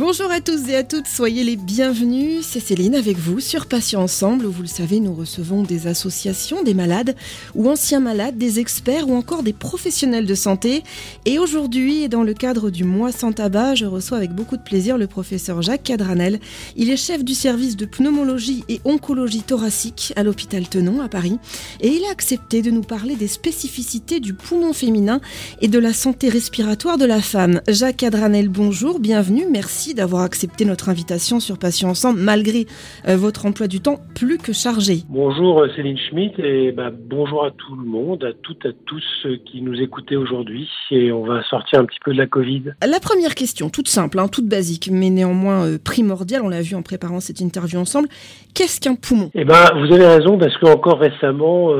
Bonjour à tous et à toutes, soyez les bienvenus. C'est Céline avec vous sur Patients Ensemble. Vous le savez, nous recevons des associations, des malades ou anciens malades, des experts ou encore des professionnels de santé. Et aujourd'hui, dans le cadre du mois sans tabac, je reçois avec beaucoup de plaisir le professeur Jacques Cadranel. Il est chef du service de pneumologie et oncologie thoracique à l'hôpital Tenon à Paris. Et il a accepté de nous parler des spécificités du poumon féminin et de la santé respiratoire de la femme. Jacques Cadranel, bonjour, bienvenue, merci d'avoir accepté notre invitation sur Patients Ensemble malgré euh, votre emploi du temps plus que chargé. Bonjour euh, Céline Schmitt et bah, bonjour à tout le monde, à toutes et à tous ceux qui nous écoutaient aujourd'hui et on va sortir un petit peu de la Covid. La première question, toute simple, hein, toute basique, mais néanmoins euh, primordiale, on l'a vu en préparant cette interview ensemble. Qu'est-ce qu'un poumon? Eh ben, vous avez raison parce que encore récemment,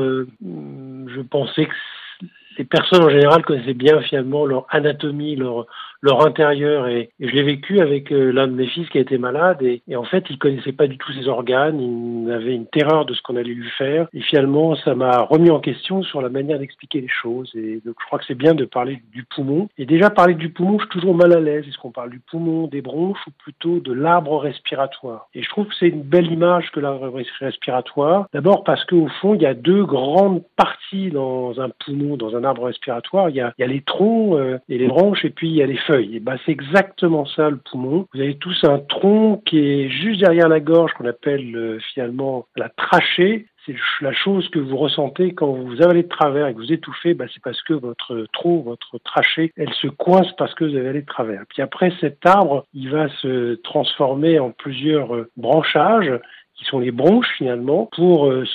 je pensais que les personnes en général connaissaient bien finalement leur anatomie, leur leur intérieur. Et, je l'ai vécu avec euh, l'un de mes fils qui a été malade et, en fait, il connaissait pas du tout ses organes, il avait une terreur de ce qu'on allait lui faire. Et finalement, ça m'a remis en question sur la manière d'expliquer les choses. Et donc, je crois que c'est bien de parler du poumon. Et déjà, parler du poumon, je suis toujours mal à l'aise. Est-ce qu'on parle du poumon, des bronches ou plutôt de l'arbre respiratoire? Et je trouve que c'est une belle image que l'arbre respiratoire. D'abord parce qu'au fond, il y a deux grandes parties dans un poumon, dans un arbre respiratoire. Il y a, il y a les troncs euh, et les branches et puis il y a les feuilles. Ben, c'est exactement ça le poumon. Vous avez tous un tronc qui est juste derrière la gorge qu'on appelle euh, finalement la trachée. C'est la chose que vous ressentez quand vous avalez de travers et que vous étouffez, ben, c'est parce que votre tronc, votre trachée, elle se coince parce que vous avez allé de travers. Puis après, cet arbre, il va se transformer en plusieurs euh, branchages qui sont les bronches finalement, pour euh,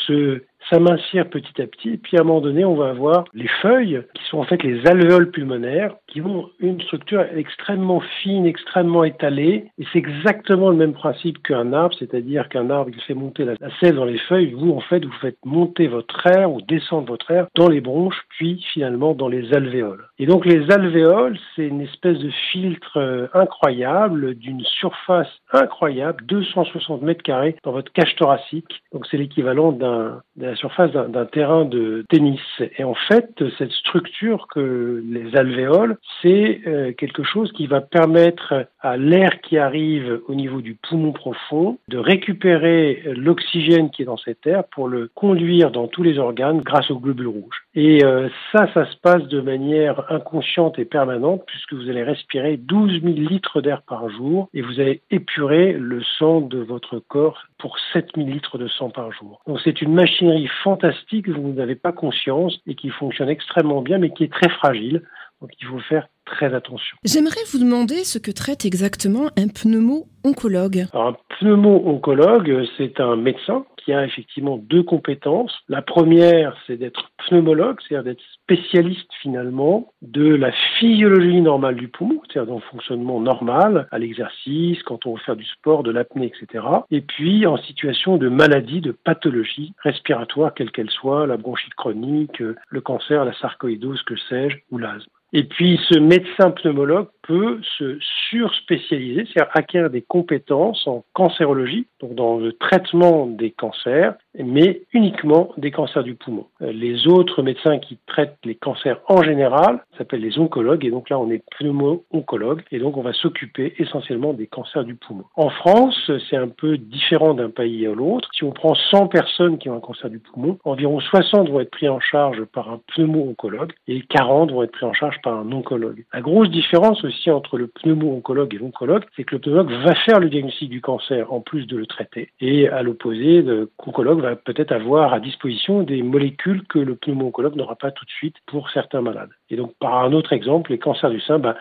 se s'amincir petit à petit. Et puis à un moment donné, on va avoir les feuilles, qui sont en fait les alvéoles pulmonaires, qui ont une structure extrêmement fine, extrêmement étalée. Et c'est exactement le même principe qu'un arbre, c'est-à-dire qu'un arbre, il fait monter la, sève dans les feuilles. Vous, en fait, vous faites monter votre air ou descendre votre air dans les bronches, puis finalement dans les alvéoles. Et donc les alvéoles, c'est une espèce de filtre euh, incroyable, d'une surface incroyable, 260 mètres carrés dans votre cage thoracique. Donc c'est l'équivalent d'un surface d'un terrain de tennis. Et en fait, cette structure que les alvéoles, c'est euh, quelque chose qui va permettre à l'air qui arrive au niveau du poumon profond de récupérer l'oxygène qui est dans cet air pour le conduire dans tous les organes grâce aux globules rouges. Et euh, ça, ça se passe de manière inconsciente et permanente puisque vous allez respirer 12 000 litres d'air par jour et vous allez épurer le sang de votre corps pour 7 000 litres de sang par jour. Donc c'est une machinerie fantastique, vous n'avez pas conscience et qui fonctionne extrêmement bien mais qui est très fragile. Donc il faut faire très attention. J'aimerais vous demander ce que traite exactement un pneumo-oncologue. un pneumo-oncologue, c'est un médecin qui a effectivement deux compétences. La première, c'est d'être pneumologue, c'est-à-dire d'être spécialiste finalement de la physiologie normale du poumon, c'est-à-dire le fonctionnement normal, à l'exercice, quand on veut faire du sport, de l'apnée, etc. Et puis en situation de maladie, de pathologie respiratoire, quelle qu'elle soit, la bronchite chronique, le cancer, la sarcoïdose, que sais-je, ou l'asthme. Et puis, ce médecin pneumologue peut se surspécialiser, c'est-à-dire acquérir des compétences en cancérologie, donc dans le traitement des cancers, mais uniquement des cancers du poumon. Euh, les autres médecins qui traitent les cancers en général s'appellent les oncologues, et donc là on est pneumo-oncologue, et donc on va s'occuper essentiellement des cancers du poumon. En France, c'est un peu différent d'un pays à l'autre. Si on prend 100 personnes qui ont un cancer du poumon, environ 60 vont être pris en charge par un pneumo-oncologue, et 40 vont être pris en charge par un oncologue. La grosse différence aussi entre le pneumo-oncologue et l'oncologue, c'est que le pneumologue va faire le diagnostic du cancer en plus de le traiter, et à l'opposé, l'oncologue peut-être avoir à disposition des molécules que le pneumo-oncologue n'aura pas tout de suite pour certains malades. Et donc, par un autre exemple, les cancers du sein, 100%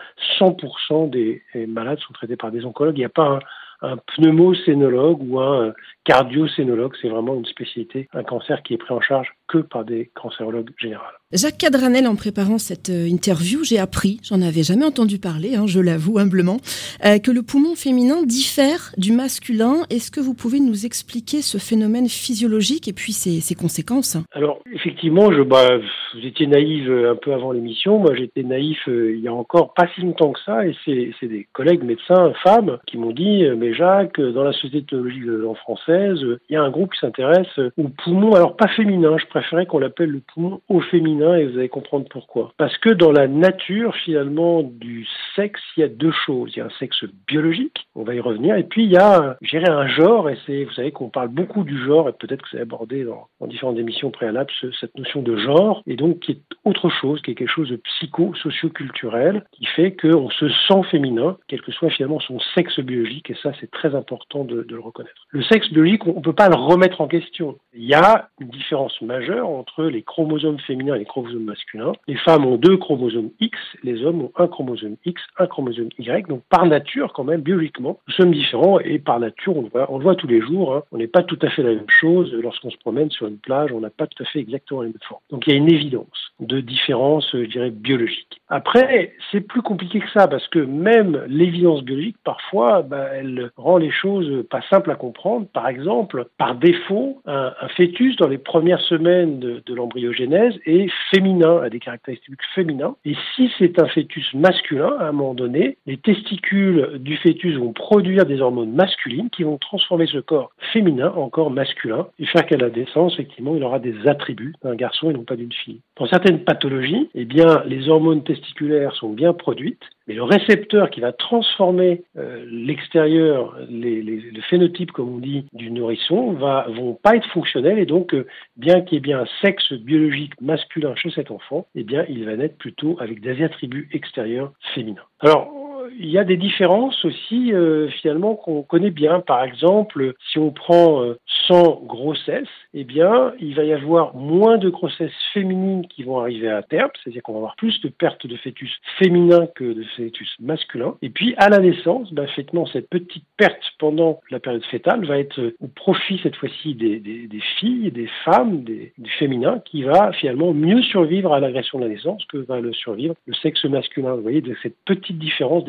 ben, des malades sont traités par des oncologues. Il n'y a pas un, un pneumocénologue ou un cardiocénologue, c'est vraiment une spécialité, un cancer qui est pris en charge que par des cancérologues généraux. Jacques Cadranel, en préparant cette euh, interview, j'ai appris, j'en avais jamais entendu parler, hein, je l'avoue humblement, euh, que le poumon féminin diffère du masculin. Est-ce que vous pouvez nous expliquer ce phénomène physiologique et puis ses, ses conséquences? Alors, effectivement, je, bah, vous étiez naïve euh, un peu avant l'émission. Moi, j'étais naïf il y a encore pas si longtemps que ça, et c'est des collègues médecins, femmes, qui m'ont dit, mais Jacques, dans la Société de théologie française, il y a un groupe qui s'intéresse au poumon, alors pas féminin, je préférais qu'on l'appelle le poumon au féminin et vous allez comprendre pourquoi. Parce que dans la nature, finalement, du sexe, il y a deux choses. Il y a un sexe biologique, on va y revenir, et puis il y a, dirais, un genre, et c'est, vous savez qu'on parle beaucoup du genre, et peut-être que c'est abordé dans, dans, différentes émissions préalables, cette notion de genre, et donc qui est autre chose, qui est quelque chose de psycho-socio-culturel, qui fait qu'on se sent féminin, quel que soit finalement son sexe biologique, et ça c'est très important de, de le reconnaître. Le sexe biologique, on ne peut pas le remettre en question. Il y a une différence majeure entre les chromosomes féminins et les chromosomes masculins. Les femmes ont deux chromosomes X, les hommes ont un chromosome X, un chromosome Y. Donc par nature, quand même, biologiquement, nous sommes différents et par nature, on le voit, on le voit tous les jours. Hein. On n'est pas tout à fait la même chose. Lorsqu'on se promène sur une plage, on n'a pas tout à fait exactement les mêmes formes. Donc il y a une évidence de différence, je dirais, biologique. Après, c'est plus compliqué que ça parce que même l'évidence biologique, parfois, bah, elle rend les choses pas simples à comprendre. Par exemple, par défaut, un fœtus dans les premières semaines de, de l'embryogénèse est féminin, a des caractéristiques féminins. Et si c'est un fœtus masculin, à un moment donné, les testicules du fœtus vont produire des hormones masculines qui vont transformer ce corps féminin en corps masculin et faire qu'à la naissance, effectivement, il aura des attributs d'un garçon et non pas d'une fille. Dans certaines pathologies, eh bien, les hormones testiculaires sont bien produites, mais le récepteur qui va transformer euh, l'extérieur, le phénotype, comme on dit, du nourrisson, va, vont pas être fonctionnels et donc, euh, bien qu'il y ait bien un sexe biologique masculin chez cet enfant, eh bien, il va naître plutôt avec des attributs extérieurs féminins. Alors, il y a des différences aussi euh, finalement qu'on connaît bien. Par exemple, si on prend euh, 100 grossesses, eh bien, il va y avoir moins de grossesses féminines qui vont arriver à terme, c'est-à-dire qu'on va avoir plus de pertes de fœtus féminins que de fœtus masculins. Et puis, à la naissance, ben, effectivement, cette petite perte pendant la période fétale va être au profit cette fois-ci des, des, des, filles, des femmes, des, du féminin, qui va finalement mieux survivre à l'agression de la naissance que va le survivre le sexe masculin. Vous voyez, cette petite différence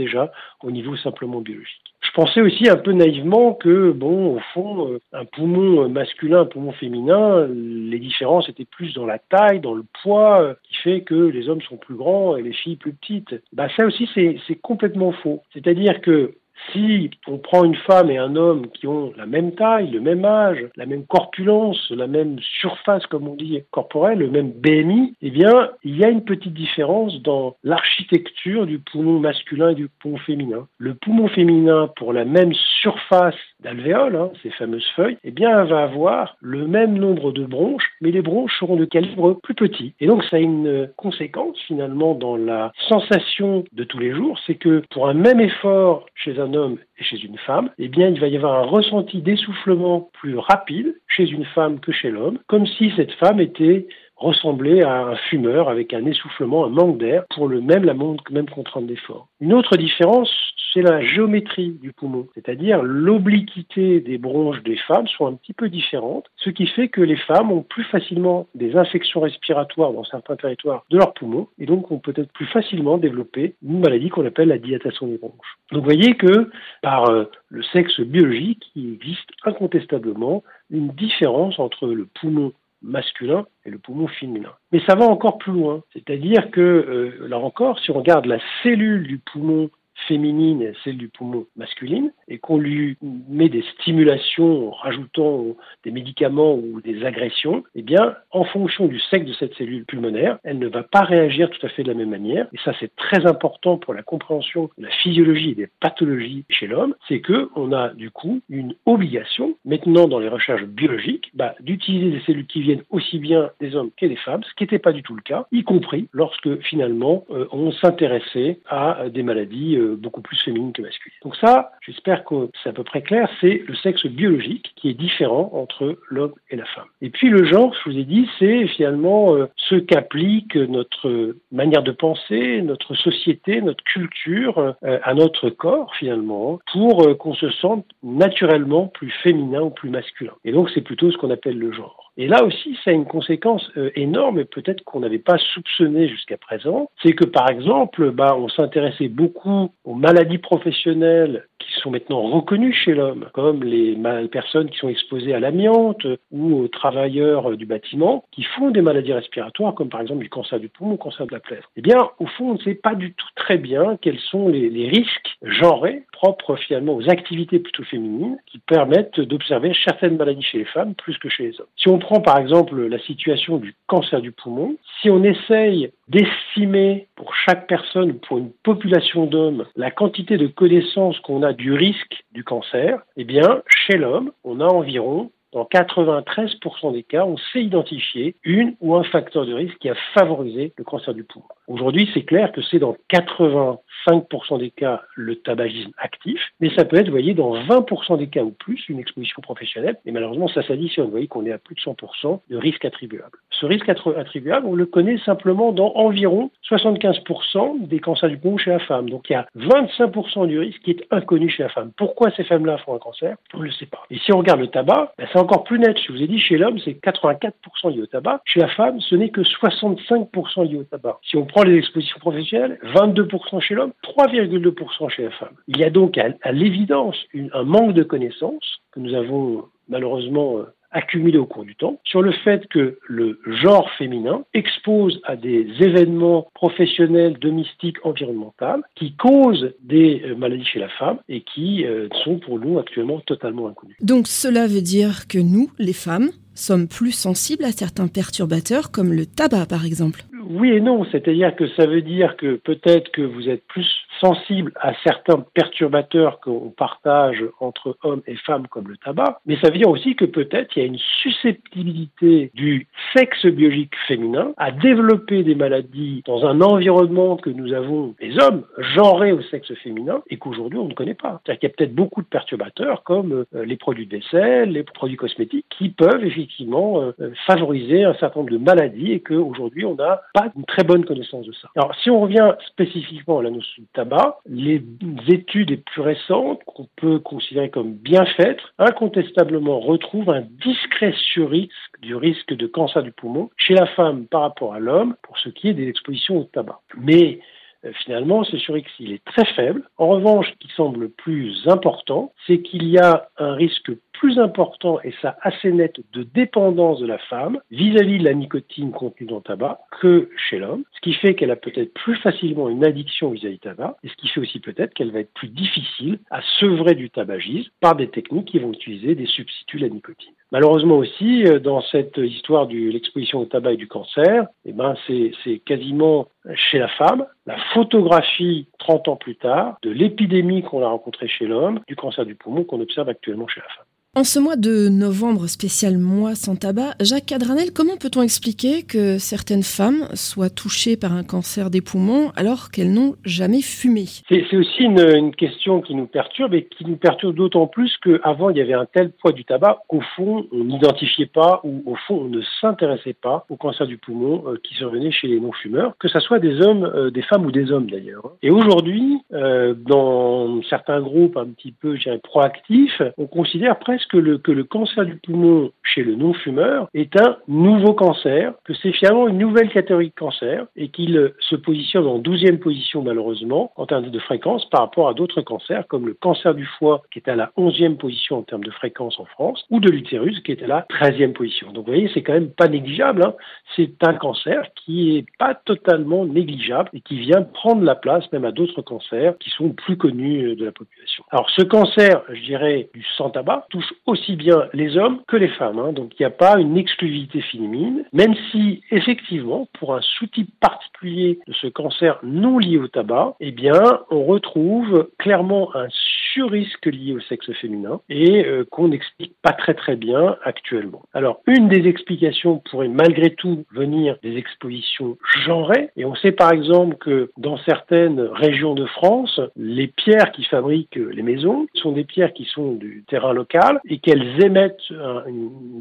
au niveau simplement biologique. Je pensais aussi un peu naïvement que, bon, au fond, euh, un poumon masculin, un poumon féminin, les différences étaient plus dans la taille, dans le poids, euh, qui fait que les hommes sont plus grands et les filles plus petites. Bah, ça aussi, c'est complètement faux. C'est-à-dire que si on prend une femme et un homme qui ont la même taille, le même âge, la même corpulence, la même surface, comme on dit, corporelle, le même BMI, eh bien, il y a une petite différence dans l'architecture du poumon masculin et du poumon féminin. Le poumon féminin, pour la même surface d'alvéoles, hein, ces fameuses feuilles, eh bien, va avoir le même nombre de bronches, mais les bronches seront de calibre plus petit. Et donc, ça a une conséquence, finalement, dans la sensation de tous les jours, c'est que pour un même effort chez un homme et chez une femme, eh bien, il va y avoir un ressenti d'essoufflement plus rapide chez une femme que chez l'homme, comme si cette femme était ressemblait à un fumeur avec un essoufflement, un manque d'air pour le même, la même contrainte d'effort. Une autre différence, c'est la géométrie du poumon, c'est-à-dire l'obliquité des bronches des femmes sont un petit peu différentes, ce qui fait que les femmes ont plus facilement des infections respiratoires dans certains territoires de leurs poumons et donc ont peut-être plus facilement développé une maladie qu'on appelle la dilatation des bronches. Donc vous voyez que par euh, le sexe biologique, il existe incontestablement une différence entre le poumon masculin et le poumon féminin. Mais ça va encore plus loin, c'est-à-dire que, euh, là encore, si on regarde la cellule du poumon féminine et celle du poumon masculine, et qu'on lui met des stimulations en rajoutant des médicaments ou des agressions, eh bien, en fonction du sexe de cette cellule pulmonaire, elle ne va pas réagir tout à fait de la même manière. Et ça, c'est très important pour la compréhension de la physiologie et des pathologies chez l'homme, c'est que on a du coup une obligation, maintenant dans les recherches biologiques, bah, d'utiliser des cellules qui viennent aussi bien des hommes que des femmes, ce qui n'était pas du tout le cas, y compris lorsque finalement euh, on s'intéressait à des maladies euh, beaucoup plus féminines que masculines. Donc ça, j'espère que c'est à peu près clair, c'est le sexe biologique qui est différent entre l'homme et la femme. Et puis le genre, je vous ai dit, c'est finalement euh, ce qu'applique notre manière de penser, notre société, notre culture euh, à notre corps finalement, pour euh, qu'on se sente naturellement plus féminin ou plus masculin. Et donc c'est plutôt ce qu'on appelle le genre. Et là aussi, ça a une conséquence énorme et peut-être qu'on n'avait pas soupçonné jusqu'à présent. C'est que par exemple, bah, on s'intéressait beaucoup aux maladies professionnelles qui sont maintenant reconnus chez l'homme, comme les personnes qui sont exposées à l'amiante ou aux travailleurs du bâtiment, qui font des maladies respiratoires, comme par exemple du cancer du poumon ou le cancer de la plaie. Eh bien, au fond, on ne sait pas du tout très bien quels sont les risques genrés propres finalement aux activités plutôt féminines qui permettent d'observer certaines maladies chez les femmes plus que chez les hommes. Si on prend par exemple la situation du cancer du poumon, si on essaye d'estimer pour chaque personne, pour une population d'hommes, la quantité de connaissances qu'on a du risque du cancer, eh chez l'homme, on a environ dans 93% des cas, on sait identifier une ou un facteur de risque qui a favorisé le cancer du poumon. Aujourd'hui, c'est clair que c'est dans 85% des cas le tabagisme actif, mais ça peut être, vous voyez, dans 20% des cas ou plus, une exposition professionnelle, et malheureusement, ça s'additionne. Vous voyez qu'on est à plus de 100% de risque attribuable. Ce risque attribuable, on le connaît simplement dans environ 75% des cancers du poumon chez la femme. Donc il y a 25% du risque qui est inconnu chez la femme. Pourquoi ces femmes-là font un cancer? On ne le sait pas. Et si on regarde le tabac, ben, c'est encore plus net. Je vous ai dit, chez l'homme, c'est 84% lié au tabac. Chez la femme, ce n'est que 65% lié au tabac. Les expositions professionnelles, 22% chez l'homme, 3,2% chez la femme. Il y a donc à, l'évidence un manque de connaissances que nous avons malheureusement euh, accumulé au cours du temps sur le fait que le genre féminin expose à des événements professionnels, domestiques, environnementaux qui causent des euh, maladies chez la femme et qui euh, sont pour nous actuellement totalement inconnus. Donc cela veut dire que nous, les femmes, sommes plus sensibles à certains perturbateurs comme le tabac par exemple oui et non, c'est-à-dire que ça veut dire que peut-être que vous êtes plus sensible à certains perturbateurs qu'on partage entre hommes et femmes comme le tabac, mais ça veut dire aussi que peut-être il y a une susceptibilité du sexe biologique féminin à développer des maladies dans un environnement que nous avons, les hommes, genrés au sexe féminin et qu'aujourd'hui on ne connaît pas. C'est-à-dire qu'il y a peut-être beaucoup de perturbateurs comme euh, les produits de vaisselle, les produits cosmétiques qui peuvent effectivement euh, favoriser un certain nombre de maladies et qu'aujourd'hui on n'a une très bonne connaissance de ça. Alors si on revient spécifiquement à la notion de tabac, les études les plus récentes, qu'on peut considérer comme bien faites, incontestablement retrouvent un discret surrisque du risque de cancer du poumon chez la femme par rapport à l'homme pour ce qui est des expositions au tabac. Mais finalement, ce surrisque, il est très faible. En revanche, ce qui semble plus important, c'est qu'il y a un risque plus important, et ça assez net, de dépendance de la femme vis-à-vis de la nicotine contenue dans le tabac que chez l'homme, ce qui fait qu'elle a peut-être plus facilement une addiction vis-à-vis du tabac, et ce qui fait aussi peut-être qu'elle va être plus difficile à sevrer du tabagisme par des techniques qui vont utiliser des substituts à la nicotine. Malheureusement aussi, euh, dans cette histoire de l'exposition au tabac et du cancer, eh ben c'est quasiment chez la femme, la photographie 30 ans plus tard de l'épidémie qu'on a rencontrée chez l'homme, du cancer du poumon qu'on observe actuellement chez la femme. En ce mois de novembre spécial mois sans tabac, Jacques Cadranel, comment peut-on expliquer que certaines femmes soient touchées par un cancer des poumons alors qu'elles n'ont jamais fumé? C'est aussi une, question qui nous perturbe et qui nous perturbe d'autant plus qu'avant il y avait un tel poids du tabac qu'au fond on n'identifiait pas ou au fond on ne s'intéressait pas au cancer du poumon euh, qui survenait chez les non-fumeurs, que ce soit des hommes, euh, des femmes ou des hommes d'ailleurs. Et aujourd'hui, euh, dans certains groupes un petit peu, proactifs, on considère presque que le, que le cancer du poumon chez le non-fumeur est un nouveau cancer, que c'est finalement une nouvelle catégorie de cancer et qu'il se positionne en 12e position malheureusement en termes de fréquence par rapport à d'autres cancers comme le cancer du foie qui est à la 11e position en termes de fréquence en France ou de l'utérus qui est à la 13e position. Donc vous voyez, c'est quand même pas négligeable. Hein. C'est un cancer qui est pas totalement négligeable et qui vient prendre la place même à d'autres cancers qui sont plus connus de la population. Alors ce cancer, je dirais, du sans tabac touche aussi bien les hommes que les femmes. Hein. Donc il n'y a pas une exclusivité féminine, même si effectivement, pour un sous-type particulier de ce cancer non lié au tabac, eh bien, on retrouve clairement un sur-risque lié au sexe féminin et euh, qu'on n'explique pas très très bien actuellement. Alors, une des explications pourrait malgré tout venir des expositions genrées. Et on sait par exemple que dans certaines régions de France, les pierres qui fabriquent les maisons sont des pierres qui sont du terrain local et qu'elles émettent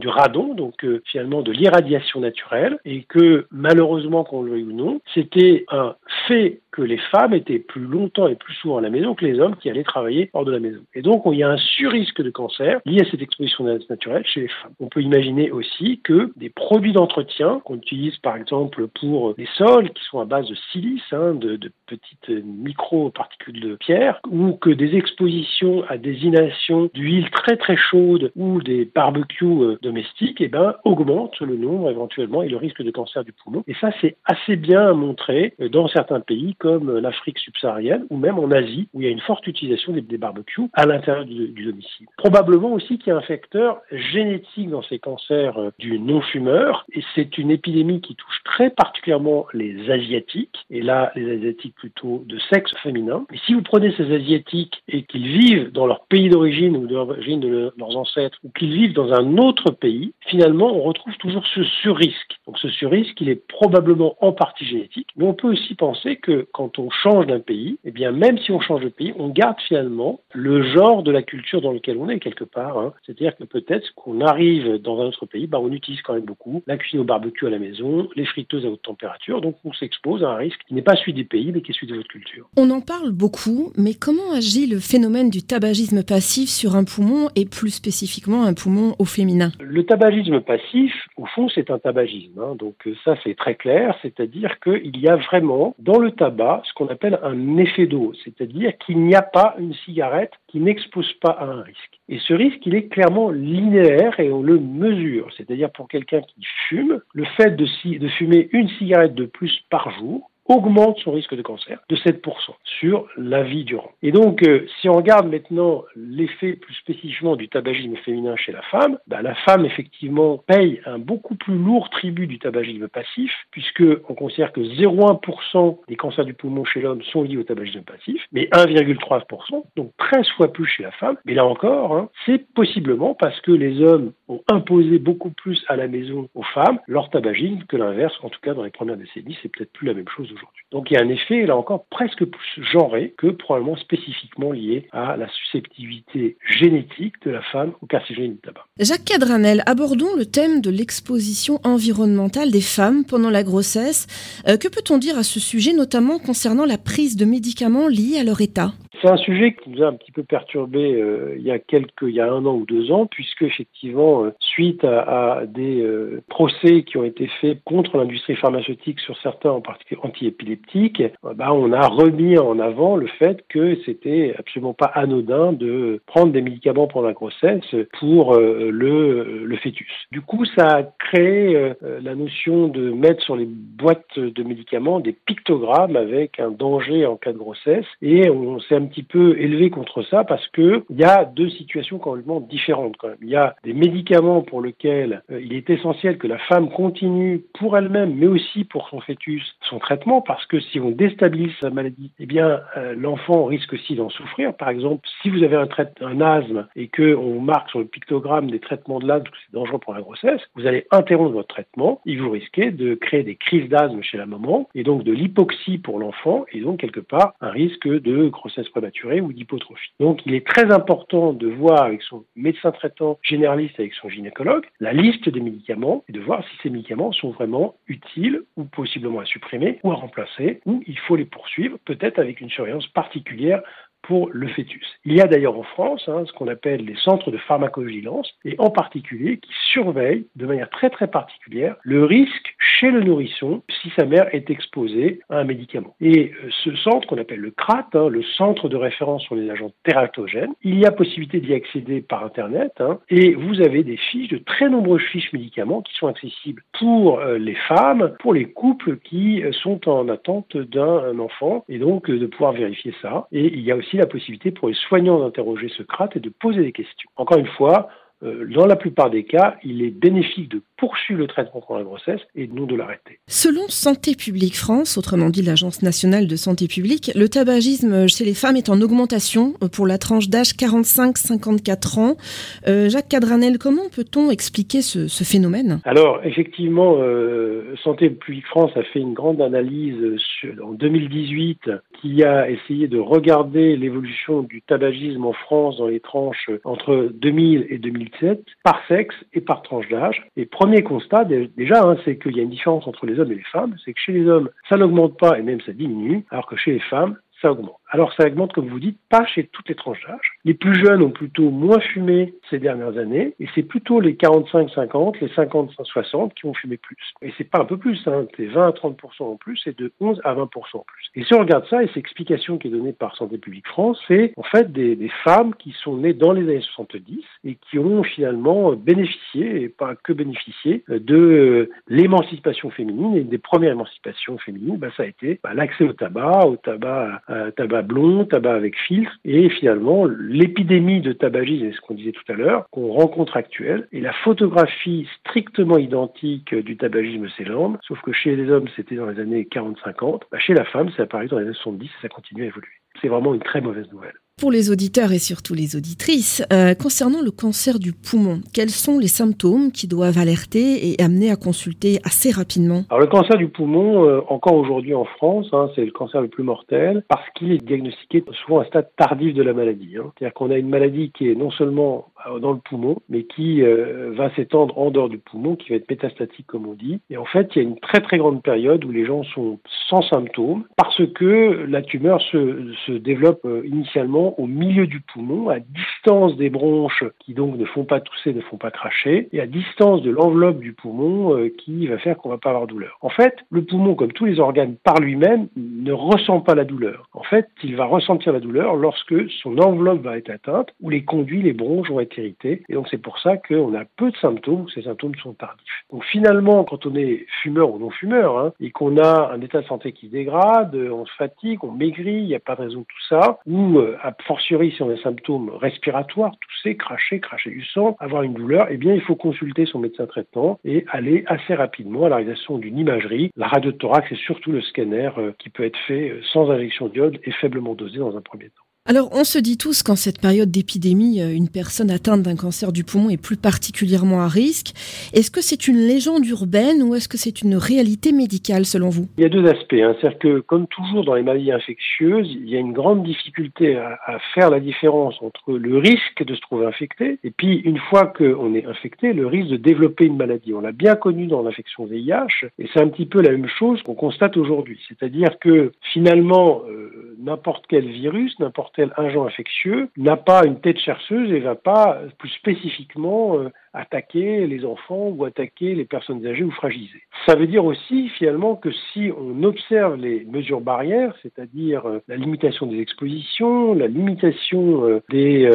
du radon, donc euh, finalement de l'irradiation naturelle, et que malheureusement, qu'on le veuille ou non, c'était un fait que les femmes étaient plus longtemps et plus souvent à la maison que les hommes qui allaient travailler hors de la maison. Et donc, il y a un surrisque de cancer lié à cette exposition naturelle chez les femmes. On peut imaginer aussi que des produits d'entretien qu'on utilise par exemple pour des sols qui sont à base de silice, hein, de, de, petites micro-particules de pierre, ou que des expositions à des inhalations d'huile très très chaude ou des barbecues euh, domestiques, eh ben, augmentent le nombre éventuellement et le risque de cancer du poumon. Et ça, c'est assez bien montré euh, dans certains pays comme l'Afrique subsaharienne ou même en Asie où il y a une forte utilisation des, barbecues à l'intérieur du, domicile. Probablement aussi qu'il y a un facteur génétique dans ces cancers euh, du non-fumeur et c'est une épidémie qui touche très particulièrement les Asiatiques et là les Asiatiques plutôt de sexe féminin. Et si vous prenez ces Asiatiques et qu'ils vivent dans leur pays d'origine ou d'origine de leurs ancêtres ou qu'ils vivent dans un autre pays, finalement on retrouve toujours ce surrisque. Donc ce surrisque, il est probablement en partie génétique, mais on peut aussi penser que quand on change d'un pays, eh bien même si on change de pays, on garde finalement le genre de la culture dans lequel on est quelque part. Hein. C'est-à-dire que peut-être qu'on arrive dans un autre pays, bah, on utilise quand même beaucoup la cuisine au barbecue à la maison, les friteuses à haute température, donc on s'expose à un risque qui n'est pas celui des pays, mais qui est celui de votre culture. On en parle beaucoup, mais comment agit le phénomène du tabagisme passif sur un poumon et plus spécifiquement un poumon au féminin? Le tabagisme passif, au fond, c'est un tabagisme. Hein. donc euh, ça, c'est très clair, c'est-à-dire qu'il y a vraiment dans le tabac ce qu'on appelle un effet d'eau, c'est-à-dire qu'il n'y a pas une cigarette qui n'expose pas à un risque. Et ce risque, il est clairement linéaire et on le mesure. C'est-à-dire pour quelqu'un qui fume, le fait de, de fumer une cigarette de plus par jour augmente son risque de cancer de 7% sur la vie durant. Et donc, euh, si on regarde maintenant l'effet plus spécifiquement du tabagisme féminin chez la femme, bah, la femme effectivement paye un beaucoup plus lourd tribut du tabagisme passif, puisque on considère que 0,1% des cancers du poumon chez l'homme sont liés au tabagisme passif, mais 1,3%, donc 13 fois plus chez la femme. Mais là encore, hein, c'est possiblement parce que les hommes ont imposé beaucoup plus à la maison aux femmes leur tabagisme que l'inverse, en tout cas dans les premières décennies, c'est peut-être plus la même chose donc il y a un effet, là encore, presque plus genré que probablement spécifiquement lié à la susceptibilité génétique de la femme au carcinogène du tabac. Jacques Cadranel, abordons le thème de l'exposition environnementale des femmes pendant la grossesse. Euh, que peut-on dire à ce sujet, notamment concernant la prise de médicaments liés à leur état? C'est un sujet qui nous a un petit peu perturbé euh, il y a quelques, il y a un an ou deux ans, puisque effectivement, euh, suite à, des euh, procès qui ont été faits contre l'industrie pharmaceutique sur certains, en particulier antiépileptiques, bah, on a remis en avant le fait que c'était absolument pas anodin de prendre des médicaments pendant la grossesse pour le, le fœtus. Du coup, ça a créé la notion de mettre sur les boîtes de médicaments des pictogrammes avec un danger en cas de grossesse, et on s'est petit peu élevé contre ça parce que il y a deux situations complètement différentes quand même. Il y a des médicaments pour lesquels euh, il est essentiel que la femme continue pour elle-même, mais aussi pour son fœtus, son traitement parce que si on déstabilise sa maladie, eh bien euh, l'enfant risque aussi d'en souffrir. Par exemple, si vous avez un, un asthme et que on marque sur le pictogramme des traitements de l'asthme que c'est dangereux pour la grossesse, vous allez interrompre votre traitement et vous risquez de créer des crises d'asthme chez la maman et donc de l'hypoxie pour l'enfant et donc quelque part un risque de grossesse prématurée ou d'hypotrophie. Donc il est très important de voir avec son médecin traitant généraliste, avec son gynécologue, la liste des médicaments et de voir si ces médicaments sont vraiment utiles ou possiblement à supprimer ou à remplacer, ou il faut les poursuivre, peut-être avec une surveillance particulière pour le fœtus. Il y a d'ailleurs en France hein, ce qu'on appelle les centres de pharmacovigilance et en particulier qui surveillent de manière très très particulière le risque chez le nourrisson si sa mère est exposée à un médicament. Et euh, ce centre qu'on appelle le CRAT, hein, le centre de référence sur les agents tératogènes, il y a possibilité d'y accéder par Internet hein, et vous avez des fiches, de très nombreuses fiches médicaments qui sont accessibles pour euh, les femmes, pour les couples qui euh, sont en attente d'un enfant et donc de pouvoir vérifier ça. Et il y a aussi la possibilité pour les soignants d'interroger ce crate et de poser des questions. Encore une fois, euh, dans la plupart des cas, il est bénéfique de poursuivre le traitement pour la grossesse et non de l'arrêter. Selon Santé publique France, autrement dit l'Agence nationale de santé publique, le tabagisme chez les femmes est en augmentation pour la tranche d'âge 45-54 ans. Euh, Jacques Cadranel, comment peut-on expliquer ce, phénomène? Alors, effectivement, euh, Santé publique France a fait une grande analyse en 2018 qui a essayé de regarder l'évolution du tabagisme en France dans les tranches entre 2000 et 2007 par sexe et par tranche d'âge. Et premier constat, déjà, hein, c'est qu'il y a une différence entre les hommes et les femmes. C'est que chez les hommes, ça n'augmente pas et même ça diminue, alors que chez les femmes, ça augmente. Alors ça augmente, comme vous dites, pas chez toutes les tranches d'âge. Les plus jeunes ont plutôt moins fumé ces dernières années, et c'est plutôt les 45-50, les 50-60 qui ont fumé plus. Et c'est pas un peu plus, hein, c'est 20 à 30% en plus, et de 11 à 20% en plus. Et si on regarde ça, et c'est l'explication qui est donnée par Santé publique France, c'est en fait des, femmes qui sont nées dans les années 70 et qui ont finalement bénéficié, et pas que bénéficié, de l'émancipation féminine, et des premières émancipations féminines, bah, ça a été bah, l'accès au tabac, au tabac, euh, tabac blond, tabac avec filtre, et finalement l'épidémie de tabagisme, c'est ce qu'on disait tout à l'heure, qu'on rencontre actuelle, et la photographie strictement identique du tabagisme s'élande, sauf que chez les hommes c'était dans les années 40-50, bah, chez la femme c'est apparu dans les années 70 et ça continue à évoluer. C'est vraiment une très mauvaise nouvelle. Pour les auditeurs et surtout les auditrices, euh, concernant le cancer du poumon, quels sont les symptômes qui doivent alerter et amener à consulter assez rapidement? Alors le cancer du poumon, euh, encore aujourd'hui en France, hein, c'est le cancer le plus mortel parce qu'il est diagnostiqué souvent à un stade tardif de la maladie. Hein. C'est-à-dire qu'on a une maladie qui est non seulement euh, dans le poumon, mais qui va s'étendre en dehors du poumon, qui va être métastatique comme on dit. Et en fait, il y a une très très grande période où les gens sont sans symptômes parce que la tumeur se, développe euh, au milieu du poumon, à distance des bronches qui donc ne font pas tousser, ne font pas cracher, et à distance de l'enveloppe du poumon qui va faire qu'on va pas avoir douleur. En fait, le poumon, comme tous les organes par lui-même, ne ressent pas la douleur. En fait, il va ressentir la douleur lorsque son enveloppe va être atteinte, ou les conduits, les bronches vont être et donc c'est pour ça qu'on a peu de symptômes, ces symptômes sont tardifs. Donc finalement, quand on est fumeur ou non fumeur, hein, et qu'on a un état de santé qui dégrade, on se fatigue, on maigrit, il n'y a pas de raison de tout ça, ou euh, a fortiori si on a des symptômes respiratoires, tousser, cracher, cracher du sang, avoir une douleur, eh bien il faut consulter son médecin traitant et aller assez rapidement à la réalisation d'une imagerie. La radio de thorax et surtout le scanner euh, qui peut être fait euh, sans injection d'iode et faiblement dosé dans un premier temps. Alors, on se dit tous qu'en cette période d'épidémie, euh, une personne atteinte d'un cancer du poumon est plus particulièrement à risque. Est-ce que c'est une légende urbaine ou est-ce que c'est une réalité médicale selon vous? Il y a deux aspects. Hein. C'est-à-dire que, comme toujours dans les maladies infectieuses, il y a une grande difficulté à, faire la différence entre le risque de se trouver infecté et puis, une fois qu'on est infecté, le risque de développer une maladie. On l'a bien connu dans l'infection VIH et c'est un petit peu la même chose qu'on constate aujourd'hui. C'est-à-dire que, finalement, euh, n'importe quel virus, n'importe tel agent infectieux n'a pas une tête chercheuse et va pas plus spécifiquement euh, attaquer les enfants ou attaquer les personnes âgées ou fragilisées. Ça veut dire aussi finalement que si on observe les mesures barrières, c'est-à-dire euh, la limitation des expositions, la limitation euh, des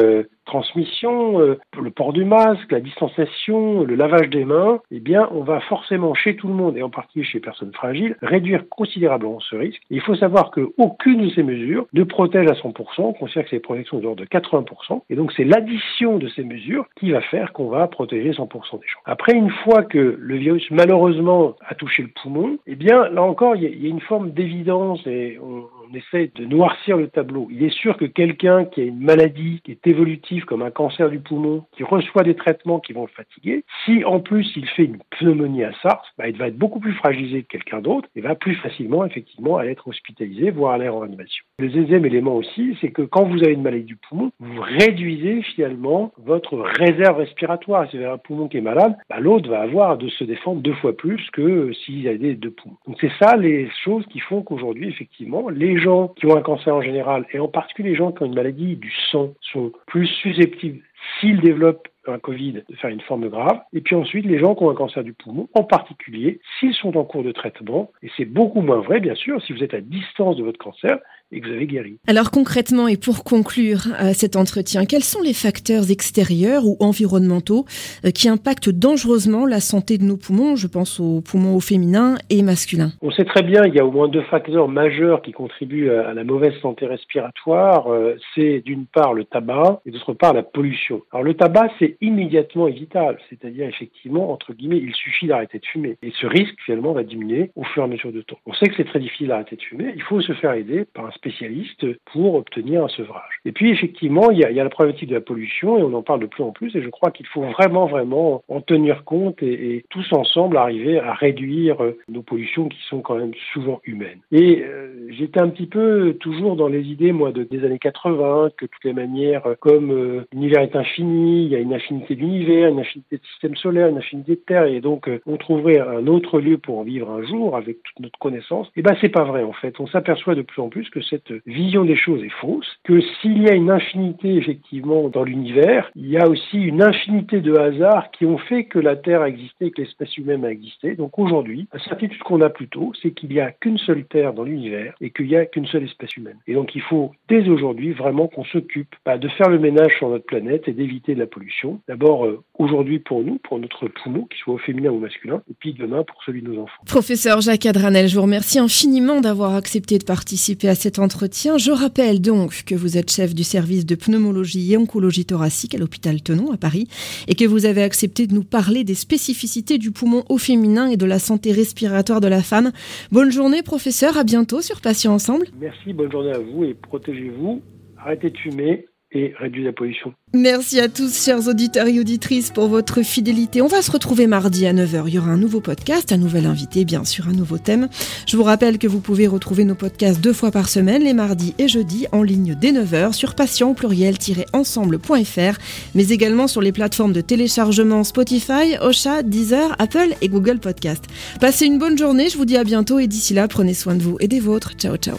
transmissions, le port du masque, la distanciation, le lavage des mains, eh bien, on va forcément chez tout le monde, et en particulier chez les personnes fragiles, réduire considérablement ce risque. il faut savoir qu'aucune de ces mesures ne protège à 100%, on considère que c'est des protections de l'ordre de 80%, et donc c'est l'addition de ces mesures qui va faire qu'on va protéger 100% des gens. Après, une fois que le virus malheureusement a touché le poumon, eh bien là encore, il y, a une forme d'évidence et on, on essaie de noircir le tableau. Il est sûr que quelqu'un qui a une maladie qui est évolutive comme un cancer du poumon, qui reçoit des traitements qui vont le fatiguer, si en plus il fait une pneumonie à SARS, bah, il va être beaucoup plus fragilisé que quelqu'un d'autre et va plus facilement effectivement aller être hospitalisé, voire aller en réanimation. Le deuxième élément aussi, c'est que quand vous avez une maladie du poumon, vous réduisez finalement votre réserve respiratoire. Un poumon qui est malade, bah, l'autre va avoir de se défendre deux fois plus que s'il avait deux poumons. Donc c'est ça les choses qui font qu'aujourd'hui effectivement les gens qui ont un cancer en général, et en particulier les gens qui ont une maladie du sang, sont plus susceptibles, s'ils développent un Covid, de faire une forme grave. Et puis ensuite, les gens qui ont un cancer du poumon, en particulier, s'ils sont en cours de traitement, et c'est beaucoup moins vrai, bien sûr, si vous êtes à distance de votre cancer, et que vous avez guéri. Alors concrètement et pour conclure euh, cet entretien, quels sont les facteurs extérieurs ou environnementaux euh, qui impactent dangereusement la santé de nos poumons? Je pense aux poumons au féminin et masculin. On sait très bien, il y a au moins deux facteurs majeurs qui contribuent à la mauvaise santé respiratoire. Euh, c'est d'une part le tabac et d'autre part la pollution. Alors le tabac, c'est immédiatement évitable, c'est-à-dire effectivement, entre guillemets, il suffit d'arrêter de fumer. Et ce risque finalement va diminuer au fur et à mesure du temps. On sait que c'est très difficile d'arrêter de fumer, il faut se faire aider par un spécialiste pour obtenir un sevrage. Et puis effectivement, il y, a, la problématique de la pollution et on en parle de plus en plus et je crois qu'il faut vraiment vraiment en tenir compte et, tous ensemble arriver à réduire nos pollutions qui sont quand même souvent humaines. Et euh, j'étais un petit peu toujours dans les idées moi de, des années 80 que toutes les manières comme euh, l'univers est infini, il y a une infinité d'univers, une infinité de systèmes solaires, une infinité de terres et donc euh, on trouverait un autre lieu pour en vivre un jour avec toute notre connaissance. Et eh ben c'est pas vrai en fait. On s'aperçoit de plus en plus que cette vision des choses est fausse, que s'il y a une infinité effectivement dans l'univers, il y a aussi une infinité de hasards qui ont fait que la Terre a existé et que l'espèce humaine a existé. Donc aujourd'hui, la certitude qu'on a plutôt, c'est qu'il n'y a qu'une seule Terre dans l'univers et qu'il n'y a qu'une seule espèce humaine. Et donc il faut dès aujourd'hui vraiment qu'on s'occupe bah, de faire le ménage sur notre planète et d'éviter de la pollution. D'abord euh, aujourd'hui pour nous, pour notre poumon, qu'il soit au féminin ou masculin, et puis demain pour celui de nos enfants. Professeur Jacques Adranel, je vous remercie infiniment d'avoir accepté de participer à entretien. Je rappelle donc que vous êtes chef du service de pneumologie et oncologie thoracique à l'hôpital Tenon à Paris et que vous avez accepté de nous parler des spécificités du poumon au féminin et de la santé respiratoire de la femme. Bonne journée professeur, à bientôt sur Patients Ensemble. Merci, bonne journée à vous et protégez-vous, arrêtez de fumer et réduire la pollution. Merci à tous, chers auditeurs et auditrices, pour votre fidélité. On va se retrouver mardi à 9h. Il y aura un nouveau podcast, un nouvel invité, bien sûr, un nouveau thème. Je vous rappelle que vous pouvez retrouver nos podcasts deux fois par semaine, les mardis et jeudis, en ligne dès 9h sur patient pluriel-ensemble.fr, mais également sur les plateformes de téléchargement Spotify, Ocha, Deezer, Apple et Google Podcast. Passez une bonne journée, je vous dis à bientôt et d'ici là, prenez soin de vous et des vôtres. Ciao, ciao.